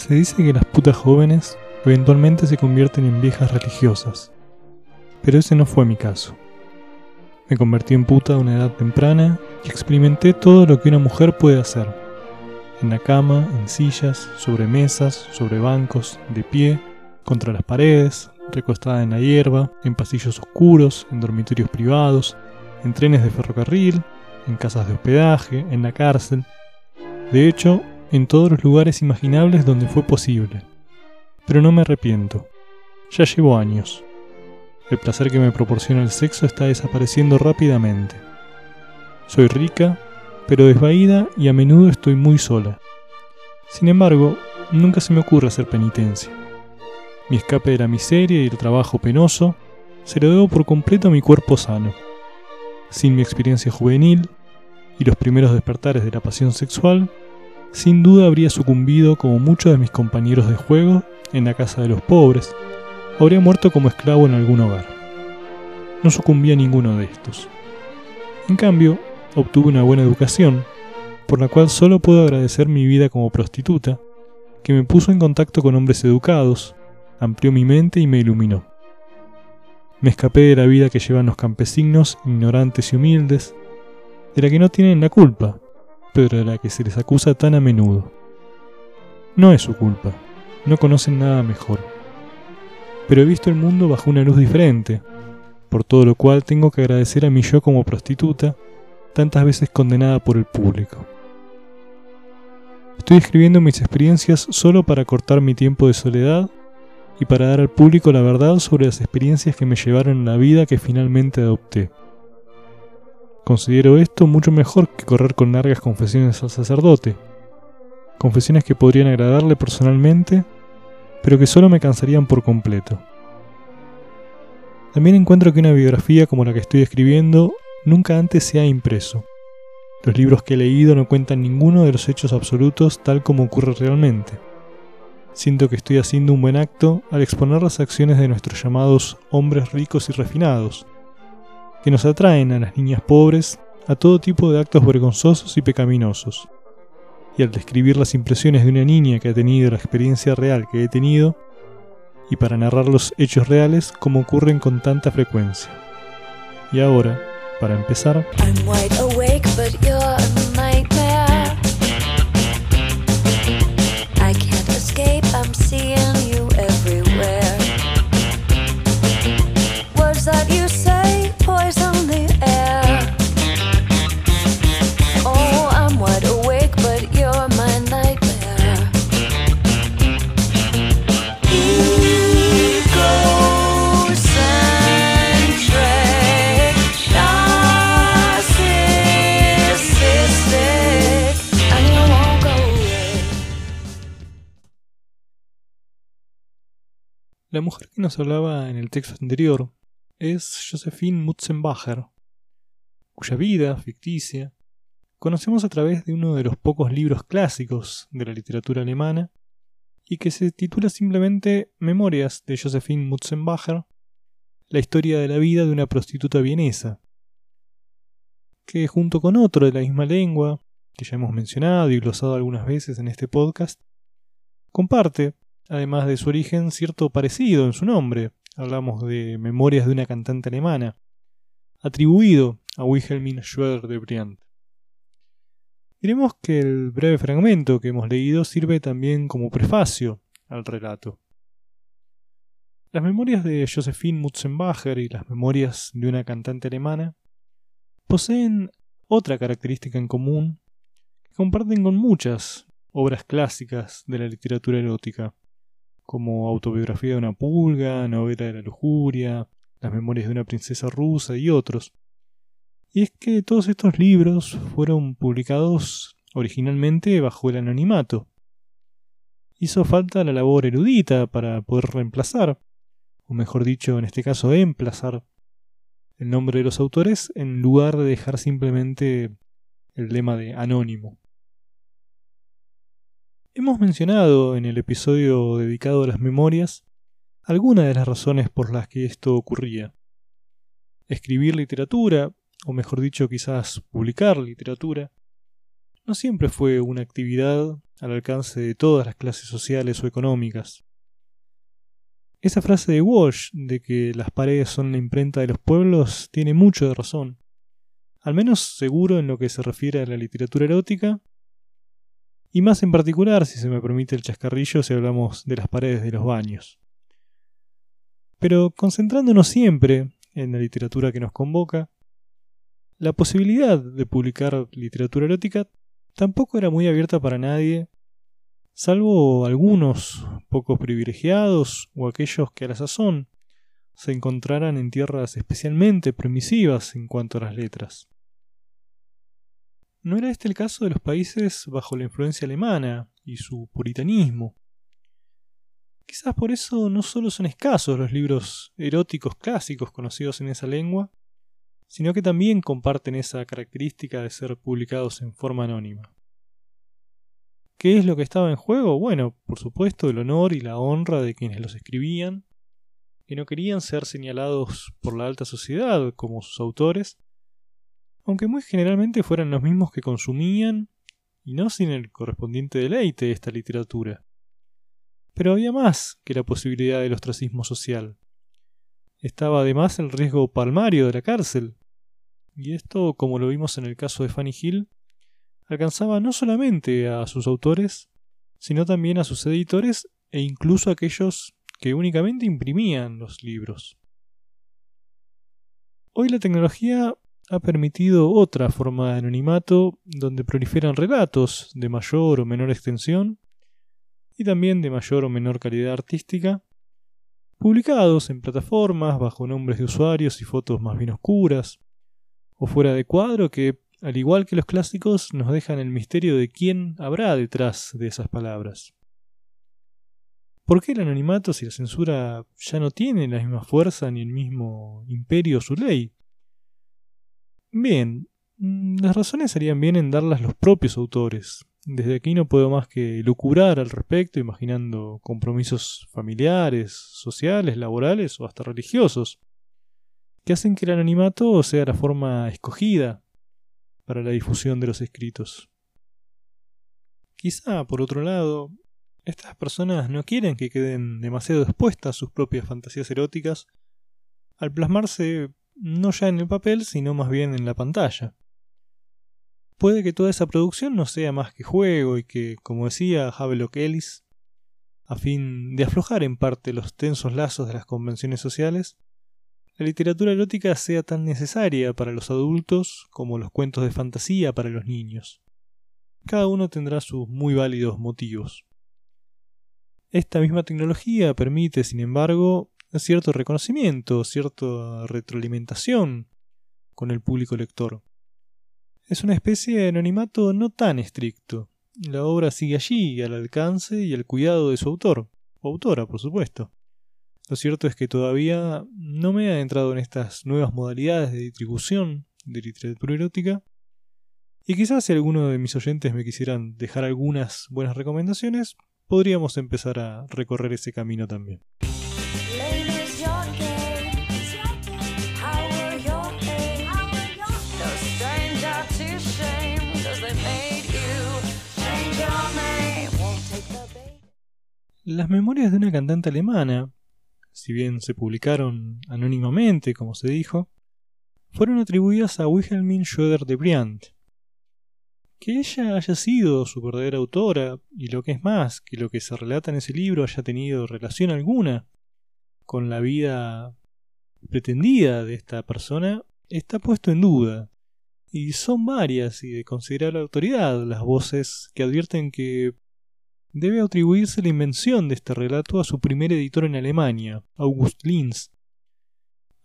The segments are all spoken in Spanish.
Se dice que las putas jóvenes eventualmente se convierten en viejas religiosas, pero ese no fue mi caso. Me convertí en puta a una edad temprana y experimenté todo lo que una mujer puede hacer. En la cama, en sillas, sobre mesas, sobre bancos, de pie, contra las paredes, recostada en la hierba, en pasillos oscuros, en dormitorios privados, en trenes de ferrocarril, en casas de hospedaje, en la cárcel. De hecho, en todos los lugares imaginables donde fue posible. Pero no me arrepiento. Ya llevo años. El placer que me proporciona el sexo está desapareciendo rápidamente. Soy rica, pero desvaída y a menudo estoy muy sola. Sin embargo, nunca se me ocurre hacer penitencia. Mi escape de la miseria y el trabajo penoso se lo debo por completo a mi cuerpo sano. Sin mi experiencia juvenil y los primeros despertares de la pasión sexual, sin duda habría sucumbido como muchos de mis compañeros de juego en la casa de los pobres, habría muerto como esclavo en algún hogar. No sucumbí a ninguno de estos. En cambio, obtuve una buena educación, por la cual solo puedo agradecer mi vida como prostituta, que me puso en contacto con hombres educados, amplió mi mente y me iluminó. Me escapé de la vida que llevan los campesinos, ignorantes y humildes, de la que no tienen la culpa, pero de la que se les acusa tan a menudo. No es su culpa, no conocen nada mejor. Pero he visto el mundo bajo una luz diferente, por todo lo cual tengo que agradecer a mi yo como prostituta, tantas veces condenada por el público. Estoy escribiendo mis experiencias solo para cortar mi tiempo de soledad y para dar al público la verdad sobre las experiencias que me llevaron a la vida que finalmente adopté. Considero esto mucho mejor que correr con largas confesiones al sacerdote. Confesiones que podrían agradarle personalmente, pero que solo me cansarían por completo. También encuentro que una biografía como la que estoy escribiendo nunca antes se ha impreso. Los libros que he leído no cuentan ninguno de los hechos absolutos tal como ocurre realmente. Siento que estoy haciendo un buen acto al exponer las acciones de nuestros llamados hombres ricos y refinados, que nos atraen a las niñas pobres a todo tipo de actos vergonzosos y pecaminosos. Y al describir las impresiones de una niña que ha tenido la experiencia real que he tenido, y para narrar los hechos reales como ocurren con tanta frecuencia. Y ahora, para empezar... La mujer que nos hablaba en el texto anterior es Josephine Mutzenbacher, cuya vida ficticia conocemos a través de uno de los pocos libros clásicos de la literatura alemana y que se titula simplemente Memorias de Josephine Mutzenbacher, la historia de la vida de una prostituta vienesa, que junto con otro de la misma lengua, que ya hemos mencionado y glosado algunas veces en este podcast, comparte además de su origen, cierto parecido en su nombre. Hablamos de Memorias de una cantante alemana, atribuido a Wilhelmine Schroeder de Briand. Diremos que el breve fragmento que hemos leído sirve también como prefacio al relato. Las memorias de Josephine Mutzenbacher y las memorias de una cantante alemana poseen otra característica en común que comparten con muchas obras clásicas de la literatura erótica como Autobiografía de una pulga, Novela de la lujuria, Las memorias de una princesa rusa y otros. Y es que todos estos libros fueron publicados originalmente bajo el anonimato. Hizo falta la labor erudita para poder reemplazar, o mejor dicho, en este caso, emplazar el nombre de los autores en lugar de dejar simplemente el lema de anónimo. Hemos mencionado en el episodio dedicado a las memorias algunas de las razones por las que esto ocurría. Escribir literatura, o mejor dicho quizás publicar literatura, no siempre fue una actividad al alcance de todas las clases sociales o económicas. Esa frase de Walsh de que las paredes son la imprenta de los pueblos tiene mucho de razón, al menos seguro en lo que se refiere a la literatura erótica, y más en particular, si se me permite el chascarrillo, si hablamos de las paredes de los baños. Pero concentrándonos siempre en la literatura que nos convoca, la posibilidad de publicar literatura erótica tampoco era muy abierta para nadie salvo algunos pocos privilegiados o aquellos que a la sazón se encontraran en tierras especialmente permisivas en cuanto a las letras. No era este el caso de los países bajo la influencia alemana y su puritanismo. Quizás por eso no solo son escasos los libros eróticos clásicos conocidos en esa lengua, sino que también comparten esa característica de ser publicados en forma anónima. ¿Qué es lo que estaba en juego? Bueno, por supuesto, el honor y la honra de quienes los escribían, que no querían ser señalados por la alta sociedad como sus autores, aunque muy generalmente fueran los mismos que consumían, y no sin el correspondiente deleite de esta literatura. Pero había más que la posibilidad del ostracismo social. Estaba además el riesgo palmario de la cárcel. Y esto, como lo vimos en el caso de Fanny Hill, alcanzaba no solamente a sus autores, sino también a sus editores e incluso a aquellos que únicamente imprimían los libros. Hoy la tecnología ha permitido otra forma de anonimato donde proliferan relatos de mayor o menor extensión y también de mayor o menor calidad artística, publicados en plataformas bajo nombres de usuarios y fotos más bien oscuras, o fuera de cuadro que al igual que los clásicos, nos dejan el misterio de quién habrá detrás de esas palabras. ¿Por qué el anonimato si la censura ya no tiene la misma fuerza ni el mismo imperio su ley? Bien, mm, las razones harían bien en darlas los propios autores. Desde aquí no puedo más que lucubrar al respecto, imaginando compromisos familiares, sociales, laborales o hasta religiosos, que hacen que el anonimato sea la forma escogida para la difusión de los escritos. Quizá, por otro lado, estas personas no quieren que queden demasiado expuestas sus propias fantasías eróticas al plasmarse no ya en el papel, sino más bien en la pantalla. Puede que toda esa producción no sea más que juego y que, como decía Havelock Ellis, a fin de aflojar en parte los tensos lazos de las convenciones sociales, la literatura erótica sea tan necesaria para los adultos como los cuentos de fantasía para los niños. Cada uno tendrá sus muy válidos motivos. Esta misma tecnología permite, sin embargo, cierto reconocimiento, cierta retroalimentación con el público lector. Es una especie de anonimato no tan estricto. La obra sigue allí, al alcance y al cuidado de su autor, o autora, por supuesto. Lo cierto es que todavía no me he adentrado en estas nuevas modalidades de distribución de literatura erótica. Y quizás si alguno de mis oyentes me quisieran dejar algunas buenas recomendaciones, podríamos empezar a recorrer ese camino también. Las memorias de una cantante alemana, si bien se publicaron anónimamente, como se dijo, fueron atribuidas a Wilhelmine Schroeder de Briand. Que ella haya sido su verdadera autora, y lo que es más, que lo que se relata en ese libro haya tenido relación alguna con la vida pretendida de esta persona, está puesto en duda. Y son varias y de considerable autoridad las voces que advierten que debe atribuirse la invención de este relato a su primer editor en Alemania, August Linz,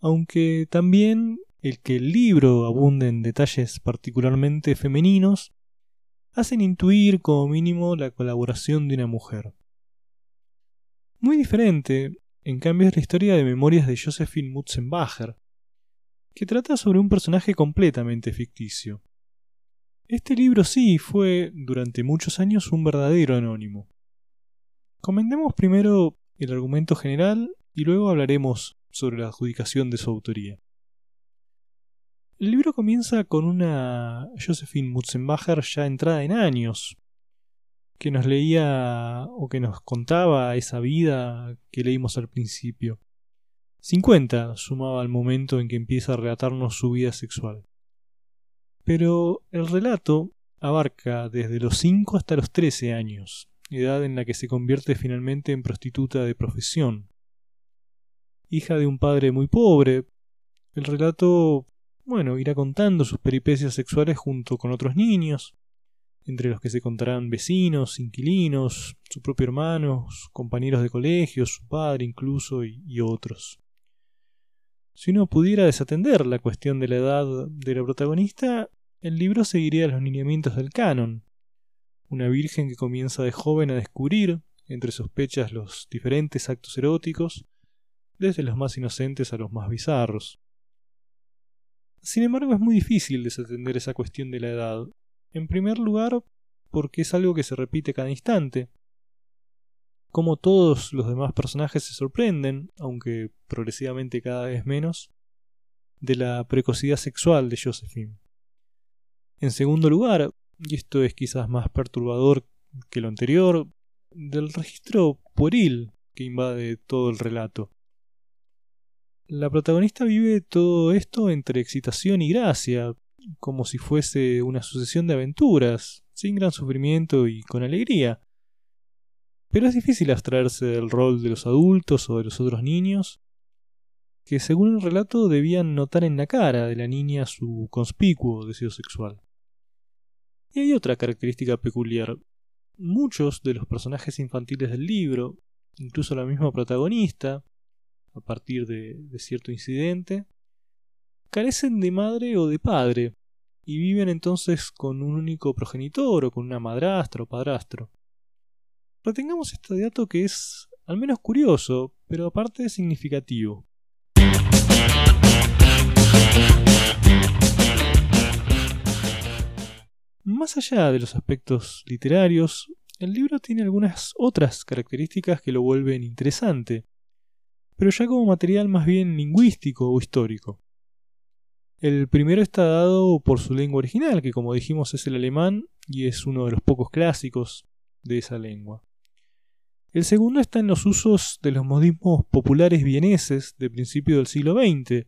aunque también el que el libro abunde en detalles particularmente femeninos hacen intuir como mínimo la colaboración de una mujer. Muy diferente, en cambio, es la historia de Memorias de Josephine Mutzenbacher, que trata sobre un personaje completamente ficticio. Este libro sí fue durante muchos años un verdadero anónimo. Comentemos primero el argumento general y luego hablaremos sobre la adjudicación de su autoría. El libro comienza con una Josephine Mutzenbacher ya entrada en años, que nos leía o que nos contaba esa vida que leímos al principio. 50 sumaba al momento en que empieza a relatarnos su vida sexual. Pero el relato abarca desde los 5 hasta los 13 años, edad en la que se convierte finalmente en prostituta de profesión. Hija de un padre muy pobre, el relato, bueno, irá contando sus peripecias sexuales junto con otros niños, entre los que se contarán vecinos, inquilinos, su propio hermano, compañeros de colegio, su padre incluso y, y otros. Si uno pudiera desatender la cuestión de la edad de la protagonista, el libro seguiría los lineamientos del canon. Una virgen que comienza de joven a descubrir, entre sospechas, los diferentes actos eróticos, desde los más inocentes a los más bizarros. Sin embargo, es muy difícil desatender esa cuestión de la edad, en primer lugar, porque es algo que se repite cada instante. Como todos los demás personajes se sorprenden, aunque progresivamente cada vez menos, de la precocidad sexual de Josephine. En segundo lugar, y esto es quizás más perturbador que lo anterior, del registro pueril que invade todo el relato. La protagonista vive todo esto entre excitación y gracia, como si fuese una sucesión de aventuras, sin gran sufrimiento y con alegría. Pero es difícil abstraerse del rol de los adultos o de los otros niños, que según el relato debían notar en la cara de la niña su conspicuo deseo sexual. Y hay otra característica peculiar. Muchos de los personajes infantiles del libro, incluso la misma protagonista, a partir de, de cierto incidente, carecen de madre o de padre, y viven entonces con un único progenitor o con una madrastra o padrastro. Retengamos este dato que es al menos curioso, pero aparte significativo. Más allá de los aspectos literarios, el libro tiene algunas otras características que lo vuelven interesante, pero ya como material más bien lingüístico o histórico. El primero está dado por su lengua original, que como dijimos es el alemán y es uno de los pocos clásicos de esa lengua. El segundo está en los usos de los modismos populares vieneses de principio del siglo XX,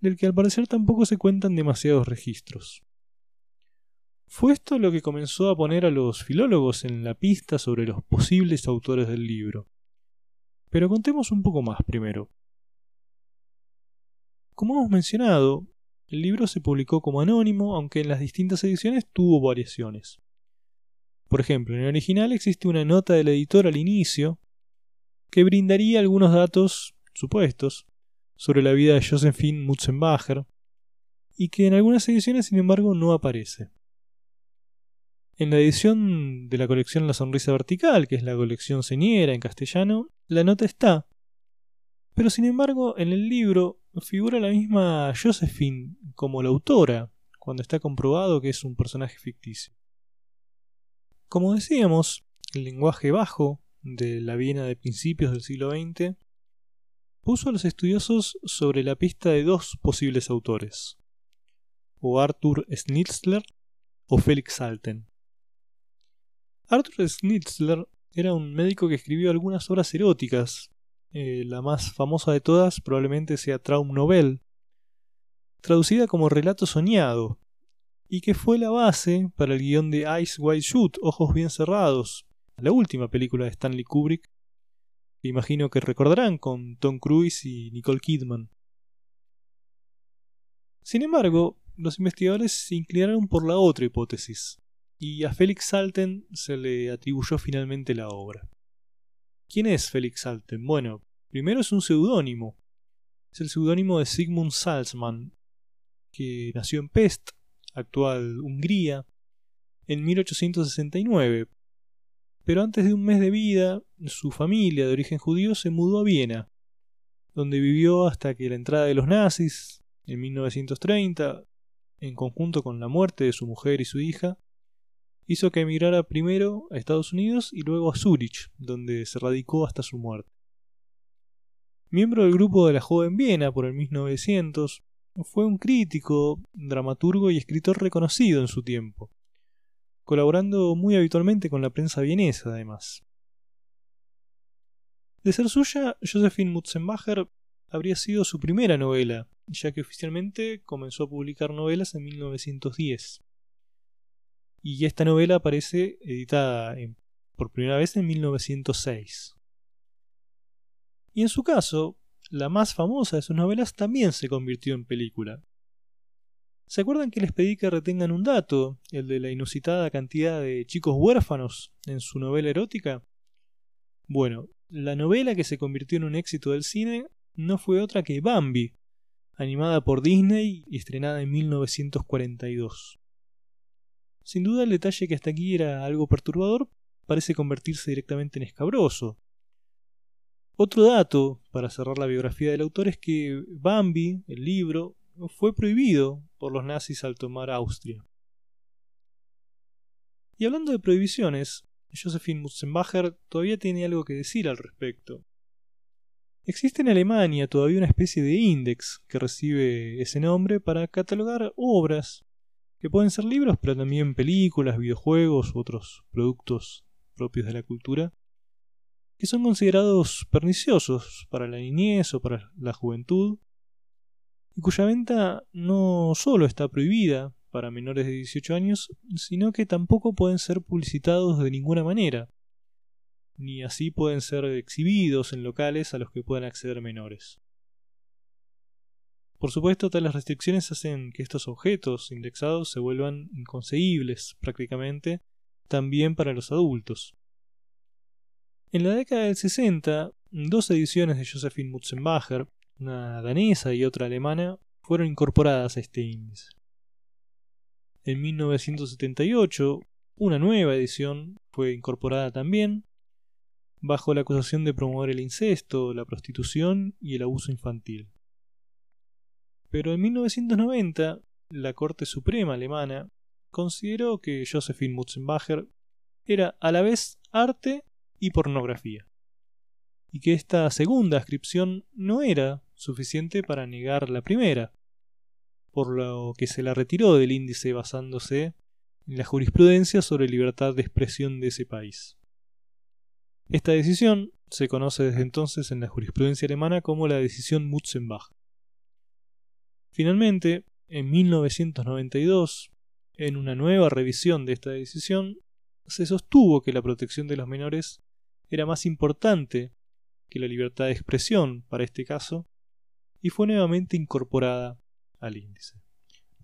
del que al parecer tampoco se cuentan demasiados registros. Fue esto lo que comenzó a poner a los filólogos en la pista sobre los posibles autores del libro. Pero contemos un poco más primero. Como hemos mencionado, el libro se publicó como anónimo, aunque en las distintas ediciones tuvo variaciones. Por ejemplo, en el original existe una nota del editor al inicio que brindaría algunos datos supuestos sobre la vida de Josephine Mutzenbacher y que en algunas ediciones, sin embargo, no aparece. En la edición de la colección La Sonrisa Vertical, que es la colección señera en castellano, la nota está. Pero sin embargo, en el libro figura la misma Josephine como la autora, cuando está comprobado que es un personaje ficticio. Como decíamos, el lenguaje bajo de la Viena de principios del siglo XX puso a los estudiosos sobre la pista de dos posibles autores, o Arthur Schnitzler o Felix Salten. Arthur Schnitzler era un médico que escribió algunas obras eróticas. Eh, la más famosa de todas probablemente sea Traum Novel, traducida como relato soñado, y que fue la base para el guion de Eyes Wide Shut, Ojos Bien Cerrados, la última película de Stanley Kubrick, que imagino que recordarán con Tom Cruise y Nicole Kidman. Sin embargo, los investigadores se inclinaron por la otra hipótesis, y a Félix Salten se le atribuyó finalmente la obra. ¿Quién es Félix Salten? Bueno, primero es un seudónimo. Es el seudónimo de Sigmund Salzmann, que nació en Pest, actual Hungría, en 1869. Pero antes de un mes de vida, su familia de origen judío se mudó a Viena, donde vivió hasta que la entrada de los nazis, en 1930, en conjunto con la muerte de su mujer y su hija, hizo que emigrara primero a Estados Unidos y luego a Zúrich, donde se radicó hasta su muerte. Miembro del grupo de la joven Viena por el 1900, fue un crítico, dramaturgo y escritor reconocido en su tiempo, colaborando muy habitualmente con la prensa vienesa además. De ser suya, Josephine Mutzenbacher habría sido su primera novela, ya que oficialmente comenzó a publicar novelas en 1910. Y esta novela aparece editada por primera vez en 1906. Y en su caso, la más famosa de sus novelas también se convirtió en película. ¿Se acuerdan que les pedí que retengan un dato, el de la inusitada cantidad de chicos huérfanos en su novela erótica? Bueno, la novela que se convirtió en un éxito del cine no fue otra que Bambi, animada por Disney y estrenada en 1942. Sin duda el detalle que hasta aquí era algo perturbador parece convertirse directamente en escabroso. Otro dato para cerrar la biografía del autor es que Bambi, el libro, fue prohibido por los nazis al tomar Austria. Y hablando de prohibiciones, Josephine Mutzenbacher todavía tiene algo que decir al respecto. Existe en Alemania todavía una especie de índice que recibe ese nombre para catalogar obras, que pueden ser libros, pero también películas, videojuegos u otros productos propios de la cultura, que son considerados perniciosos para la niñez o para la juventud, y cuya venta no solo está prohibida para menores de 18 años, sino que tampoco pueden ser publicitados de ninguna manera, ni así pueden ser exhibidos en locales a los que puedan acceder menores. Por supuesto, tales restricciones hacen que estos objetos indexados se vuelvan inconseguibles prácticamente también para los adultos. En la década del 60, dos ediciones de Josephine Mutzenbacher, una danesa y otra alemana, fueron incorporadas a este índice. En 1978, una nueva edición fue incorporada también, bajo la acusación de promover el incesto, la prostitución y el abuso infantil. Pero en 1990, la Corte Suprema alemana consideró que Josephine Mutzenbacher era a la vez arte y pornografía, y que esta segunda ascripción no era suficiente para negar la primera, por lo que se la retiró del índice basándose en la jurisprudencia sobre libertad de expresión de ese país. Esta decisión se conoce desde entonces en la jurisprudencia alemana como la decisión Mutzenbach. Finalmente, en 1992, en una nueva revisión de esta decisión, se sostuvo que la protección de los menores era más importante que la libertad de expresión para este caso, y fue nuevamente incorporada al índice.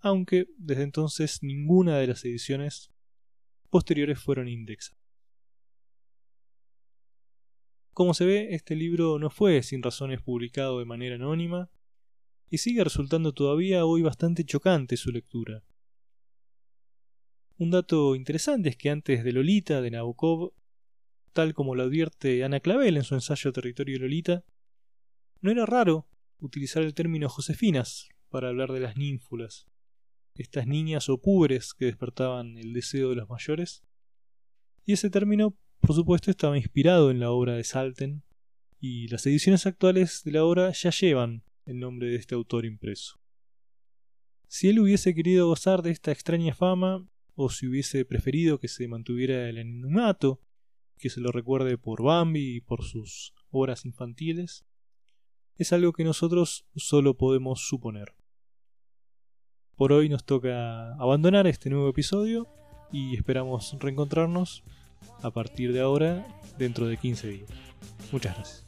Aunque desde entonces ninguna de las ediciones posteriores fueron indexadas. Como se ve, este libro no fue sin razones publicado de manera anónima, y sigue resultando todavía hoy bastante chocante su lectura. Un dato interesante es que antes de Lolita de Nabokov, tal como lo advierte Ana Clavel en su ensayo Territorio Lolita, no era raro utilizar el término Josefinas para hablar de las ninfulas, estas niñas o púberes que despertaban el deseo de los mayores, y ese término por supuesto estaba inspirado en la obra de Salten, y las ediciones actuales de la obra ya llevan el nombre de este autor impreso. Si él hubiese querido gozar de esta extraña fama, o si hubiese preferido que se mantuviera el anonimato, que se lo recuerde por Bambi y por sus obras infantiles, es algo que nosotros solo podemos suponer. Por hoy nos toca abandonar este nuevo episodio y esperamos reencontrarnos a partir de ahora dentro de 15 días. Muchas gracias.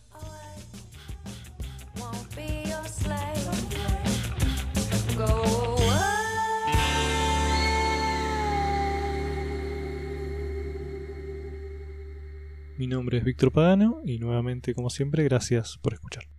Mi nombre es Víctor Pagano y nuevamente como siempre gracias por escuchar.